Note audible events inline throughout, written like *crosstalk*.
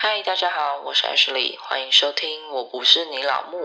嗨，大家好，我是 Ashley，欢迎收听《我不是你老木》。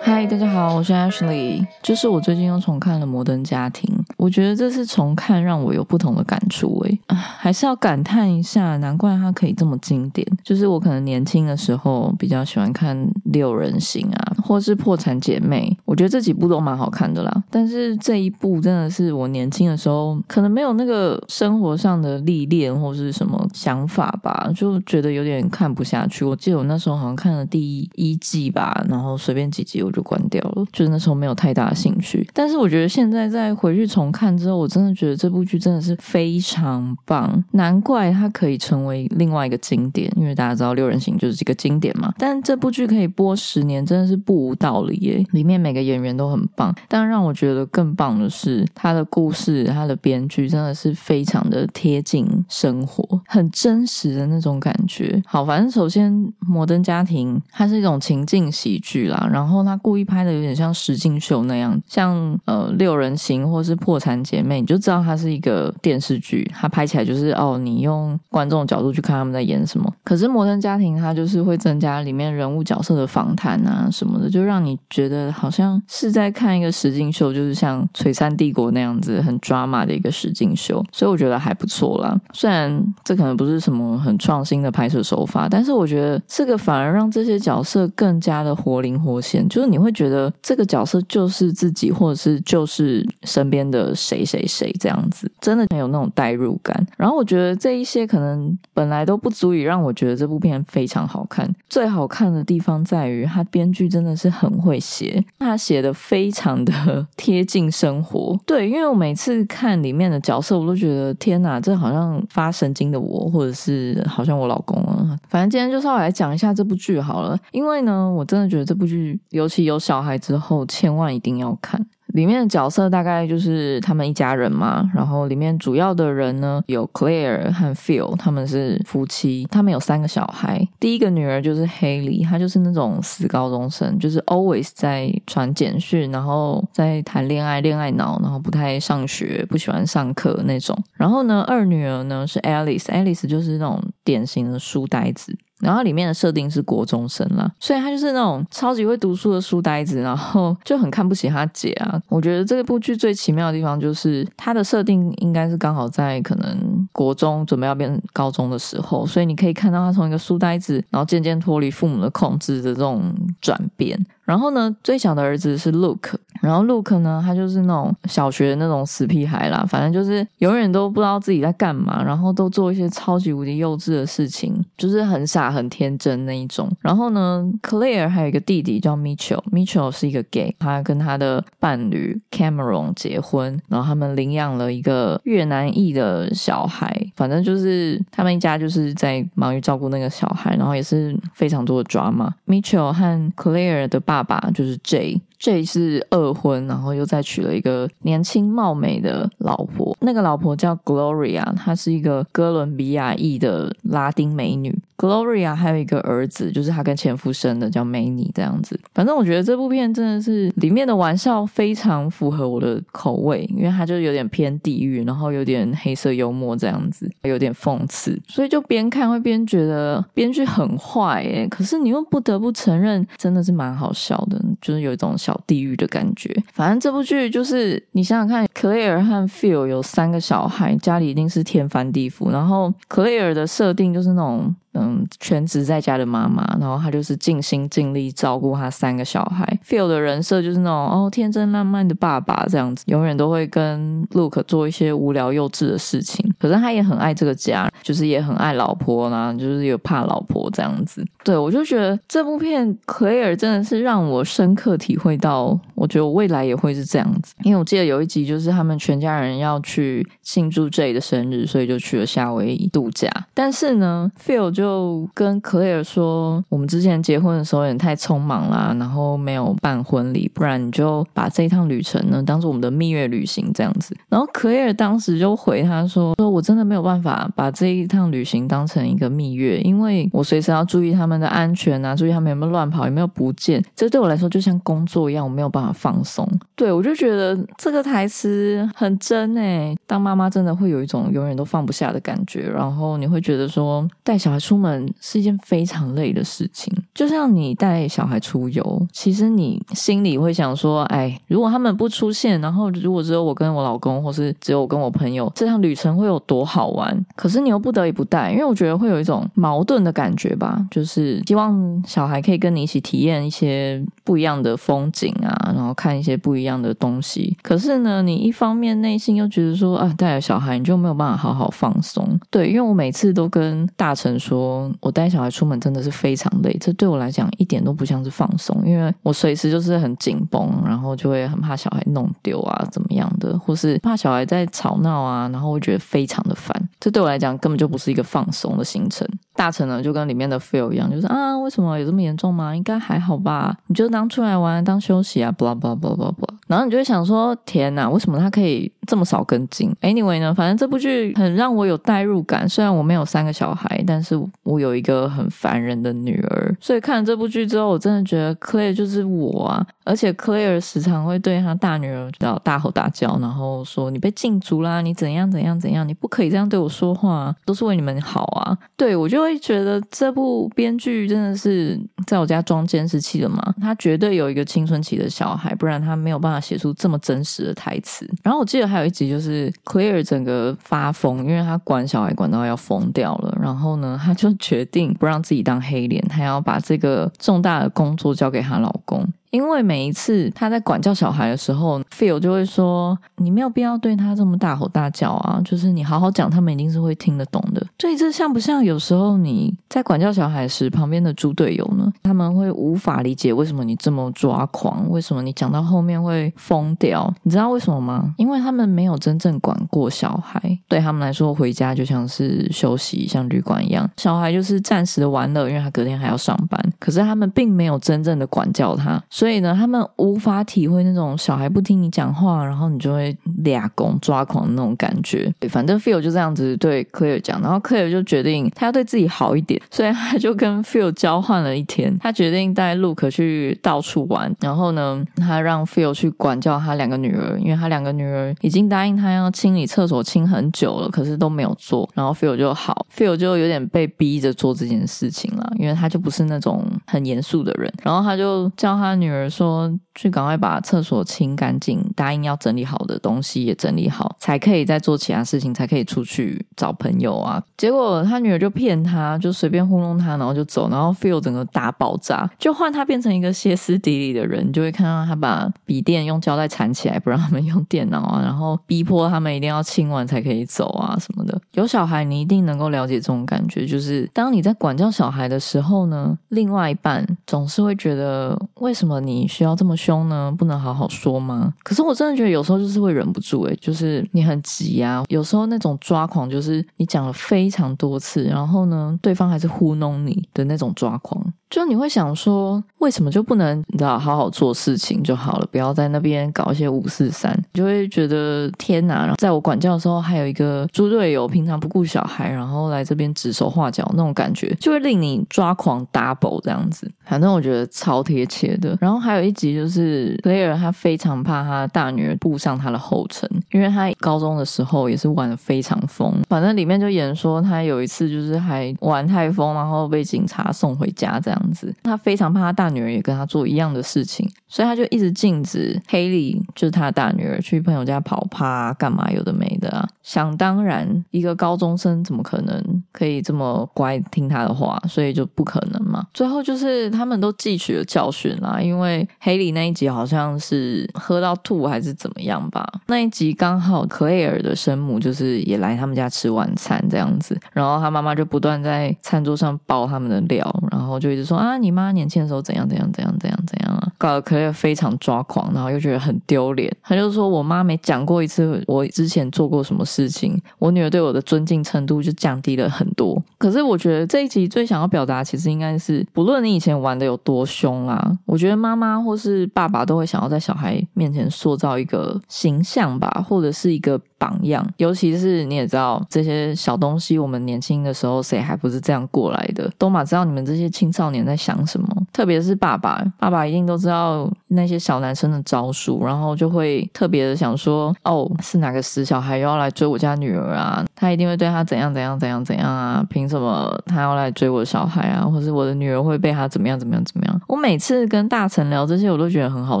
嗨，大家好，我是 Ashley。就是我最近又重看了《摩登家庭》，我觉得这次重看让我有不同的感触。诶，还是要感叹一下，难怪它可以这么经典。就是我可能年轻的时候比较喜欢看《六人行》啊，或是《破产姐妹》，我觉得这几部都蛮好看的啦。但是这一部真的是我年轻的时候可能没有那个生活上的历练或是什么想法吧，就觉得有点看不下去。我记得我那时候好像看了第一季吧，然后随便几集我就关掉了，就是那时候没有太大的兴趣。但是我觉得现在再回去重看之后，我真的觉得这部剧真的是非常棒，难怪它可以成为另外一个经典。因为大家知道《六人行》就是这个经典嘛，但这部剧可以播十年，真的是不无道理耶。里面每个演员都很棒，但让我觉得更棒的是他的故事，他的编剧真的是非常的贴近生活，很真实的那种感觉。好，反正首先《摩登家庭》它是一种情境喜剧啦，然后他故意拍的有点像实境秀那样，像呃《六人行》或是《破产姐妹》，你就知道它是一个电视剧，它拍起来就是哦，你用观众的角度去看他们在演什么。可是《摩登家庭》它就是会增加里面人物角色的访谈啊什么的，就让你觉得好像是在看一个实境秀，就是像《璀璨帝国》那样子很 drama 的一个实境秀，所以我觉得还不错啦。虽然这可能不是什么很创新的拍摄手法，但是我觉得这个反而让这些角色更加的活灵活现，就是你会觉得这个角色就是自己，或者是就是身边的谁谁谁这样子，真的很有那种代入感。然后我觉得这一些可能本来都不足以让我觉得这部片非常好看。最好看的地方在于，他编剧真的是很会写，他写的非常的 *laughs* 贴近生活。对，因为我每次看里面的角色，我都觉得天哪，这好像发神经的我，或者是好像我老公啊。反正今天就稍微来讲一下这部剧好了，因为呢，我真的觉得这部剧，尤其有小孩之后，千万一定要看。里面的角色大概就是他们一家人嘛，然后里面主要的人呢有 Claire 和 Phil，他们是夫妻，他们有三个小孩。第一个女儿就是 Haley，她就是那种死高中生，就是 always 在传简讯，然后在谈恋爱，恋爱脑，然后不太上学，不喜欢上课那种。然后呢，二女儿呢是 Alice，Alice 就是那种典型的书呆子。然后里面的设定是国中生啦，所以他就是那种超级会读书的书呆子，然后就很看不起他姐啊。我觉得这部剧最奇妙的地方就是它的设定应该是刚好在可能国中准备要变高中的时候，所以你可以看到他从一个书呆子，然后渐渐脱离父母的控制的这种转变。然后呢，最小的儿子是 Luke，然后 Luke 呢，他就是那种小学的那种死屁孩啦，反正就是永远都不知道自己在干嘛，然后都做一些超级无敌幼稚的事情，就是很傻很天真那一种。然后呢，Claire 还有一个弟弟叫 Mitchell，Mitchell 是一个 gay，他跟他的伴侣 Cameron 结婚，然后他们领养了一个越南裔的小孩，反正就是他们一家就是在忙于照顾那个小孩，然后也是非常多的抓嘛。Mitchell 和 Claire 的爸爸就是 J，这是二婚，然后又再娶了一个年轻貌美的老婆，那个老婆叫 Gloria，她是一个哥伦比亚裔的拉丁美女。Gloria 还有一个儿子，就是她跟前夫生的，叫梅尼这样子。反正我觉得这部片真的是里面的玩笑非常符合我的口味，因为它就有点偏地狱，然后有点黑色幽默这样子，有点讽刺，所以就边看会边觉得编剧很坏诶，可是你又不得不承认，真的是蛮好笑的，就是有一种小地狱的感觉。反正这部剧就是你想想看，Claire 和 Phil 有三个小孩，家里一定是天翻地覆。然后 Claire 的设定就是那种。嗯，全职在家的妈妈，然后她就是尽心尽力照顾她三个小孩。Phil 的人设就是那种哦，天真烂漫的爸爸这样子，永远都会跟 Luke 做一些无聊幼稚的事情。可是他也很爱这个家，就是也很爱老婆呢，就是有怕老婆这样子。对我就觉得这部片 Claire 真的是让我深刻体会到，我觉得我未来也会是这样子。因为我记得有一集就是他们全家人要去庆祝 J 的生日，所以就去了夏威夷度假。但是呢，Phil 就就跟 Claire 说，我们之前结婚的时候有点太匆忙啦，然后没有办婚礼，不然你就把这一趟旅程呢当做我们的蜜月旅行这样子。然后 Claire 当时就回他说：“说我真的没有办法把这一趟旅行当成一个蜜月，因为我随时要注意他们的安全啊，注意他们有没有乱跑，有没有不见。这对我来说就像工作一样，我没有办法放松。对我就觉得这个台词很真诶，当妈妈真的会有一种永远都放不下的感觉，然后你会觉得说带小孩出出门是一件非常累的事情，就像你带小孩出游，其实你心里会想说，哎，如果他们不出现，然后如果只有我跟我老公，或是只有我跟我朋友，这趟旅程会有多好玩？可是你又不得已不带，因为我觉得会有一种矛盾的感觉吧，就是希望小孩可以跟你一起体验一些不一样的风景啊，然后看一些不一样的东西。可是呢，你一方面内心又觉得说，啊，带了小孩你就没有办法好好放松。对，因为我每次都跟大成说，我带小孩出门真的是非常累，这对我来讲一点都不像是放松，因为我随时就是很紧绷，然后就会很怕小孩弄丢啊，怎么样的，或是怕小孩在吵闹啊，然后我觉得非常的烦。这对我来讲根本就不是一个放松的行程。大成呢就跟里面的 feel 一样，就是啊，为什么有这么严重吗？应该还好吧？你就当出来玩，当休息啊，blah blah blah blah blah。然后你就会想说，天哪，为什么他可以这么少跟进？Anyway 呢，反正这部剧很让我有代入感。虽然我没有三个小孩，但是我有一个很烦人的女儿，所以看了这部剧之后，我真的觉得 Claire 就是我啊。而且 Claire 时常会对她大女儿叫大吼大叫，然后说你被禁足啦，你怎样怎样怎样，你不可以这样对我说话，都是为你们好啊。对我就会觉得这部编剧真的是在我家装监视器了嘛？他绝对有一个青春期的小孩，不然他没有办法写出这么真实的台词。然后我记得还有一集就是 Clear 整个发疯，因为他管小孩管到要疯掉了，然后呢，他就决定不让自己当黑脸，他要把这个重大的工作交给她老公。因为每一次他在管教小孩的时候，Phil 就会说：“你没有必要对他这么大吼大叫啊，就是你好好讲，他们一定是会听得懂的。”所以这像不像有时候你在管教小孩时，旁边的猪队友呢？他们会无法理解为什么你这么抓狂，为什么你讲到后面会疯掉？你知道为什么吗？因为他们没有真正管过小孩，对他们来说，回家就像是休息，像旅馆一样，小孩就是暂时的玩乐，因为他隔天还要上班。可是他们并没有真正的管教他。所以呢，他们无法体会那种小孩不听你讲话，然后你就会俩拱抓狂的那种感觉。对，反正 Phil 就这样子对 Claire 讲，然后 Claire 就决定他要对自己好一点，所以他就跟 Phil 交换了一天。他决定带 Luke 去到处玩，然后呢，他让 Phil 去管教他两个女儿，因为他两个女儿已经答应他要清理厕所清很久了，可是都没有做。然后 Phil 就好，Phil 就有点被逼着做这件事情了，因为他就不是那种很严肃的人。然后他就叫他女儿说。去赶快把厕所清干净，答应要整理好的东西也整理好，才可以再做其他事情，才可以出去找朋友啊。结果他女儿就骗他，就随便糊弄他，然后就走，然后 feel 整个大爆炸，就换他变成一个歇斯底里的人，就会看到他把笔电用胶带缠起来，不让他们用电脑啊，然后逼迫他们一定要清完才可以走啊什么的。有小孩，你一定能够了解这种感觉，就是当你在管教小孩的时候呢，另外一半总是会觉得，为什么你需要这么。凶呢，不能好好说吗？可是我真的觉得有时候就是会忍不住，诶，就是你很急啊，有时候那种抓狂，就是你讲了非常多次，然后呢，对方还是糊弄你的那种抓狂。就你会想说，为什么就不能你知道好好做事情就好了，不要在那边搞一些五四三，就会觉得天哪！然后在我管教的时候，还有一个猪队友，平常不顾小孩，然后来这边指手画脚，那种感觉就会令你抓狂 double 这样子。反正我觉得超贴切的。然后还有一集就是 Claire 他非常怕他大女儿步上他的后尘，因为他高中的时候也是玩的非常疯。反正里面就演说他有一次就是还玩太疯，然后被警察送回家这样。样子，他非常怕他大女儿也跟他做一样的事情，所以他就一直禁止黑莉，就是他的大女儿去朋友家跑趴干嘛，有的没的啊。想当然，一个高中生怎么可能可以这么乖听他的话？所以就不可能嘛。最后就是他们都汲取了教训啦，因为黑里那一集好像是喝到吐还是怎么样吧。那一集刚好克莱尔的生母就是也来他们家吃晚餐这样子，然后他妈妈就不断在餐桌上爆他们的料，然后就一直说。啊，你妈年轻的时候怎样怎样怎样怎样怎样啊，搞得克莱尔非常抓狂，然后又觉得很丢脸。他就说我妈没讲过一次我之前做过什么事情，我女儿对我的尊敬程度就降低了很很多。可是我觉得这一集最想要表达，其实应该是不论你以前玩的有多凶啊，我觉得妈妈或是爸爸都会想要在小孩面前塑造一个形象吧，或者是一个。榜样，尤其是你也知道这些小东西，我们年轻的时候谁还不是这样过来的？都马知道你们这些青少年在想什么，特别是爸爸，爸爸一定都知道那些小男生的招数，然后就会特别的想说，哦，是哪个死小孩又要来追我家女儿啊？他一定会对他怎样怎样怎样怎样啊？凭什么他要来追我小孩啊？或是我的女儿会被他怎么样怎么样怎么样？我每次跟大臣聊这些，我都觉得很好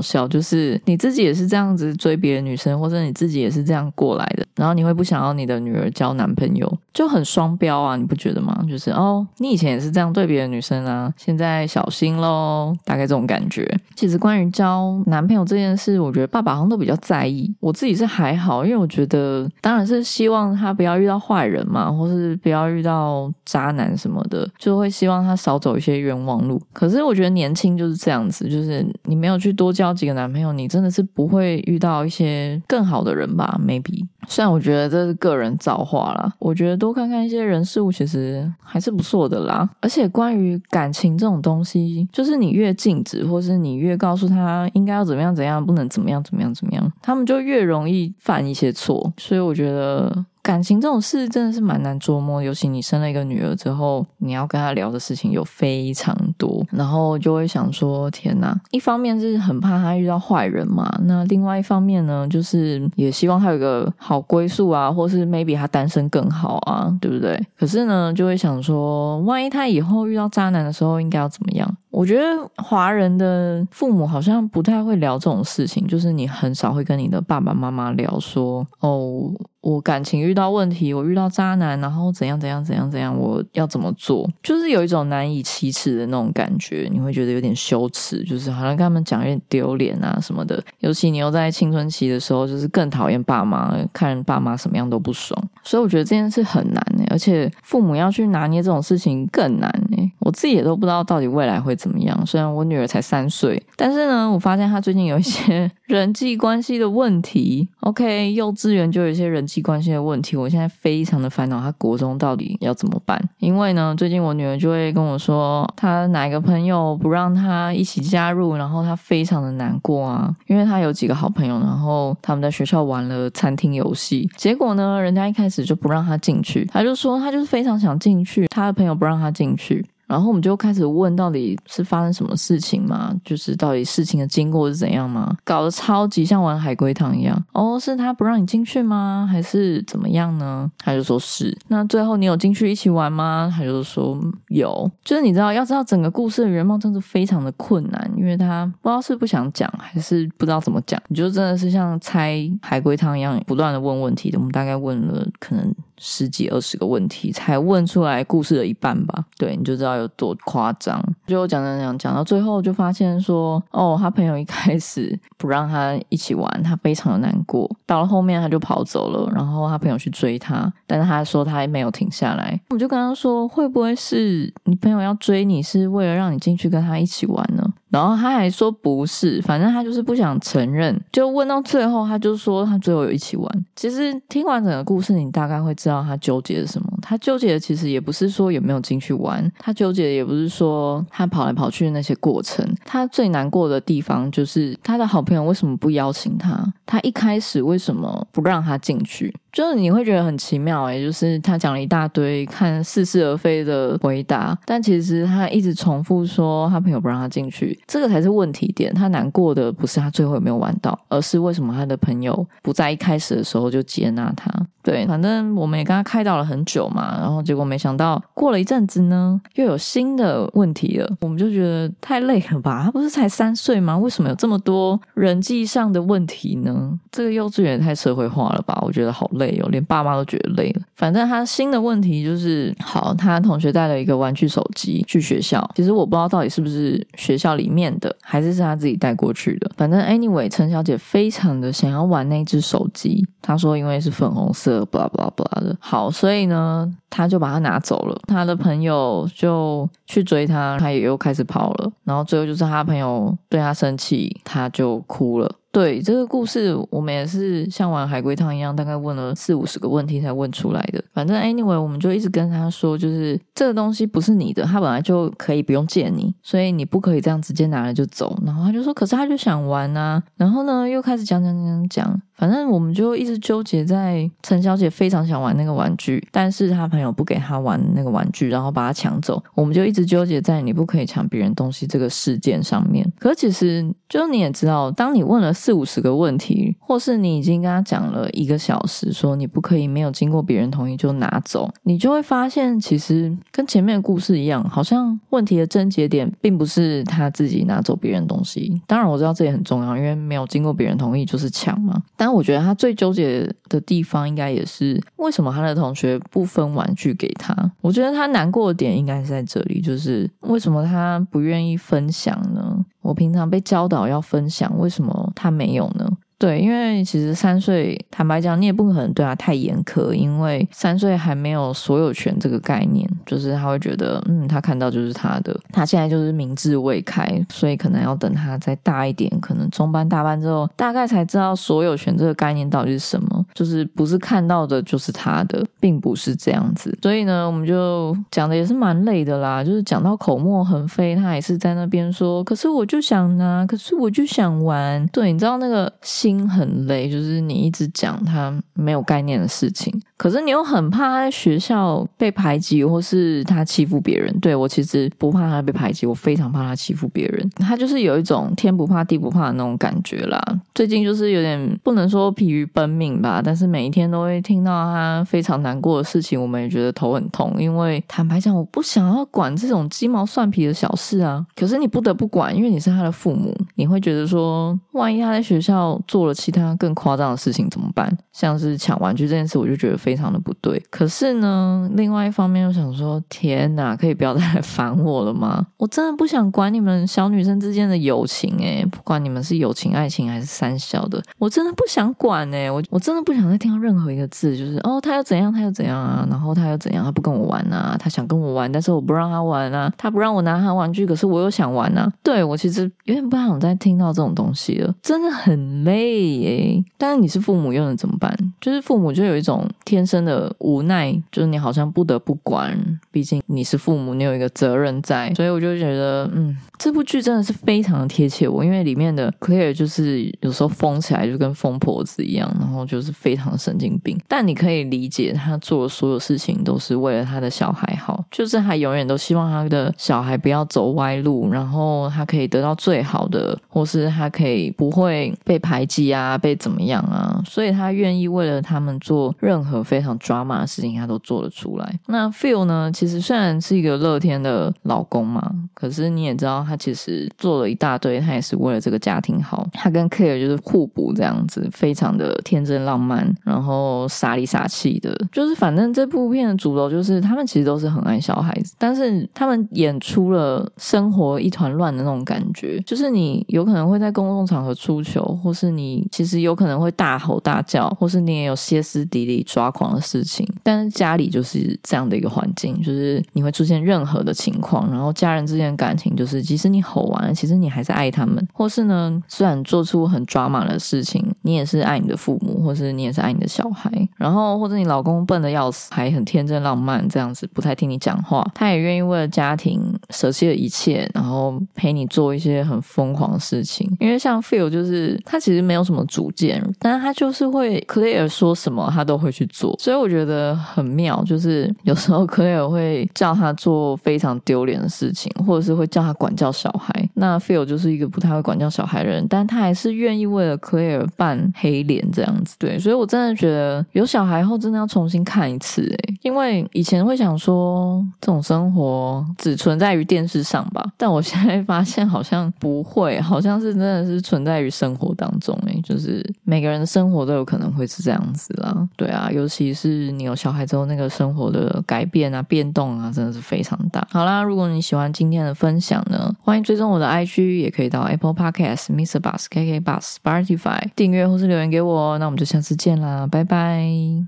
笑，就是你自己也是这样子追别的女生，或者你自己也是这样过来的，然后你会不想要你的女儿交男朋友，就很双标啊，你不觉得吗？就是哦，你以前也是这样对别的女生啊，现在小心喽，大概这种感觉。其实关于交男朋友这件事，我觉得爸爸好像都比较在意，我自己是还好，因为我觉得当然是希望他不要遇到坏人嘛，或是不要遇到渣男什么的，就会希望他少走一些冤枉路。可是我觉得年轻就是这样子，就是你没有去多交几个男朋友，你真的是不会遇到一些更好的人吧？Maybe。虽然我觉得这是个人造化啦，我觉得多看看一些人事物，其实还是不错的啦。而且关于感情这种东西，就是你越禁止，或是你越告诉他应该要怎么样怎样，不能怎么样怎么样怎么样，他们就越容易犯一些错。所以我觉得。感情这种事真的是蛮难捉摸，尤其你生了一个女儿之后，你要跟她聊的事情有非常多，然后就会想说：天哪！一方面是很怕她遇到坏人嘛，那另外一方面呢，就是也希望她有个好归宿啊，或是 maybe 她单身更好啊，对不对？可是呢，就会想说，万一她以后遇到渣男的时候，应该要怎么样？我觉得华人的父母好像不太会聊这种事情，就是你很少会跟你的爸爸妈妈聊说：哦。我感情遇到问题，我遇到渣男，然后怎样怎样怎样怎样，我要怎么做？就是有一种难以启齿的那种感觉，你会觉得有点羞耻，就是好像跟他们讲有点丢脸啊什么的。尤其你又在青春期的时候，就是更讨厌爸妈，看爸妈什么样都不爽。所以我觉得这件事很难诶，而且父母要去拿捏这种事情更难诶。我自己也都不知道到底未来会怎么样。虽然我女儿才三岁，但是呢，我发现她最近有一些 *laughs* 人际关系的问题。OK，幼稚园就有一些人际。关系的问题，我现在非常的烦恼，她国中到底要怎么办？因为呢，最近我女儿就会跟我说，她哪个朋友不让她一起加入，然后她非常的难过啊，因为她有几个好朋友，然后他们在学校玩了餐厅游戏，结果呢，人家一开始就不让她进去，她就说她就是非常想进去，她的朋友不让她进去。然后我们就开始问，到底是发生什么事情嘛？就是到底事情的经过是怎样吗？搞得超级像玩海龟汤一样。哦，是他不让你进去吗？还是怎么样呢？他就说是。那最后你有进去一起玩吗？他就说有。就是你知道，要知道整个故事的原貌，真的非常的困难，因为他不知道是不想讲，还是不知道怎么讲。你就真的是像猜海龟汤一样，不断的问问题的。我们大概问了可能。十几二十个问题才问出来故事的一半吧，对，你就知道有多夸张。就讲讲讲讲到最后，就发现说，哦，他朋友一开始不让他一起玩，他非常的难过。到了后面他就跑走了，然后他朋友去追他，但是他说他还没有停下来。我就跟他说，会不会是你朋友要追你，是为了让你进去跟他一起玩呢？然后他还说不是，反正他就是不想承认。就问到最后，他就说他最后有一起玩。其实听完整个故事，你大概会知道他纠结什么。他纠结的其实也不是说有没有进去玩，他纠结的也不是说他跑来跑去的那些过程。他最难过的地方就是他的好朋友为什么不邀请他？他一开始为什么不让他进去？就是你会觉得很奇妙诶，就是他讲了一大堆看似是而非的回答，但其实他一直重复说他朋友不让他进去，这个才是问题点。他难过的不是他最后有没有玩到，而是为什么他的朋友不在一开始的时候就接纳他。对，反正我们也跟他开导了很久嘛，然后结果没想到过了一阵子呢，又有新的问题了。我们就觉得太累了吧？他不是才三岁吗？为什么有这么多人际上的问题呢？这个幼稚园太社会化了吧？我觉得好累累哦，连爸妈都觉得累了。反正他新的问题就是，好，他同学带了一个玩具手机去学校，其实我不知道到底是不是学校里面的，还是是他自己带过去的。反正 anyway，陈小姐非常的想要玩那只手机，她说因为是粉红色。blah blah blah 的好，所以呢，他就把它拿走了。他的朋友就去追他，他也又开始跑了。然后最后就是他朋友对他生气，他就哭了。对这个故事，我们也是像玩海龟汤一样，大概问了四五十个问题才问出来的。反正 anyway，我们就一直跟他说，就是这个东西不是你的，他本来就可以不用借你，所以你不可以这样直接拿了就走。然后他就说，可是他就想玩啊。然后呢，又开始讲讲讲讲，反正我们就一直纠结在陈小姐非常想玩那个玩具，但是她朋。友不给他玩那个玩具，然后把他抢走，我们就一直纠结在你不可以抢别人东西这个事件上面。可其实，就你也知道，当你问了四五十个问题，或是你已经跟他讲了一个小时，说你不可以没有经过别人同意就拿走，你就会发现，其实跟前面的故事一样，好像问题的症结点并不是他自己拿走别人东西。当然，我知道这也很重要，因为没有经过别人同意就是抢嘛。但我觉得他最纠结的地方，应该也是为什么他的同学不分玩具给他。我觉得他难过的点应该是在这里，就是为什么他不愿意分享呢？我平常被教导要分享，为什么他没有呢？对，因为其实三岁，坦白讲，你也不可能对他太严苛，因为三岁还没有所有权这个概念，就是他会觉得，嗯，他看到就是他的，他现在就是明智未开，所以可能要等他再大一点，可能中班、大班之后，大概才知道所有权这个概念到底是什么，就是不是看到的就是他的，并不是这样子。所以呢，我们就讲的也是蛮累的啦，就是讲到口沫横飞，他也是在那边说，可是我就想拿，可是我就想玩，对，你知道那个心。心很累，就是你一直讲他没有概念的事情，可是你又很怕他在学校被排挤，或是他欺负别人。对我其实不怕他被排挤，我非常怕他欺负别人。他就是有一种天不怕地不怕的那种感觉啦。最近就是有点不能说疲于奔命吧，但是每一天都会听到他非常难过的事情，我们也觉得头很痛。因为坦白讲，我不想要管这种鸡毛蒜皮的小事啊，可是你不得不管，因为你是他的父母，你会觉得说，万一他在学校做。了其他更夸张的事情怎么办？像是抢玩具这件事，我就觉得非常的不对。可是呢，另外一方面又想说，天哪，可以不要再来烦我了吗？我真的不想管你们小女生之间的友情，诶，不管你们是友情、爱情还是三小的，我真的不想管，诶，我我真的不不想再听到任何一个字，就是哦，他又怎样，他又怎样啊，然后他又怎样，他不跟我玩啊，他想跟我玩，但是我不让他玩啊，他不让我拿他玩具，可是我又想玩啊。对我其实有点不想再听到这种东西了，真的很累。耶，但是你是父母又能怎么办？就是父母就有一种天生的无奈，就是你好像不得不管，毕竟你是父母，你有一个责任在。所以我就觉得，嗯，这部剧真的是非常的贴切我，因为里面的 Claire 就是有时候疯起来就跟疯婆子一样，然后就是非常神经病。但你可以理解他做的所有事情都是为了他的小孩好，就是他永远都希望他的小孩不要走歪路，然后他可以得到最好的，或是他可以不会被排挤。啊，被怎么样啊？所以他愿意为了他们做任何非常抓马的事情，他都做得出来。那 Phil 呢？其实虽然是一个乐天的老公嘛，可是你也知道，他其实做了一大堆，他也是为了这个家庭好。他跟 Care 就是互补这样子，非常的天真浪漫，然后傻里傻气的。就是反正这部片的主轴就是他们其实都是很爱小孩子，但是他们演出了生活一团乱的那种感觉。就是你有可能会在公共场合出糗，或是你。其实有可能会大吼大叫，或是你也有歇斯底里抓狂的事情。但是家里就是这样的一个环境，就是你会出现任何的情况，然后家人之间的感情就是，即使你吼完，其实你还是爱他们。或是呢，虽然做出很抓马的事情，你也是爱你的父母，或是你也是爱你的小孩。然后或者你老公笨的要死，还很天真浪漫这样子，不太听你讲话，他也愿意为了家庭舍弃了一切，然后陪你做一些很疯狂的事情。因为像 Phil 就是他其实没有。什么主见？但是他就是会 Clear 说什么，他都会去做，所以我觉得很妙。就是有时候 Clear 会叫他做非常丢脸的事情，或者是会叫他管教小孩。那 Phil 就是一个不太会管教小孩的人，但他还是愿意为了 clear 办黑脸这样子。对，所以我真的觉得有小孩后真的要重新看一次诶，因为以前会想说这种生活只存在于电视上吧，但我现在发现好像不会，好像是真的是存在于生活当中诶。*laughs* 就是每个人的生活都有可能会是这样子啦，对啊，尤其是你有小孩之后，那个生活的改变啊、变动啊，真的是非常大。好啦，如果你喜欢今天的分享呢，欢迎追踪我的 IG，也可以到 Apple Podcast、Mr. Bus、KK Bus、Spotify 订阅或是留言给我。那我们就下次见啦，拜拜。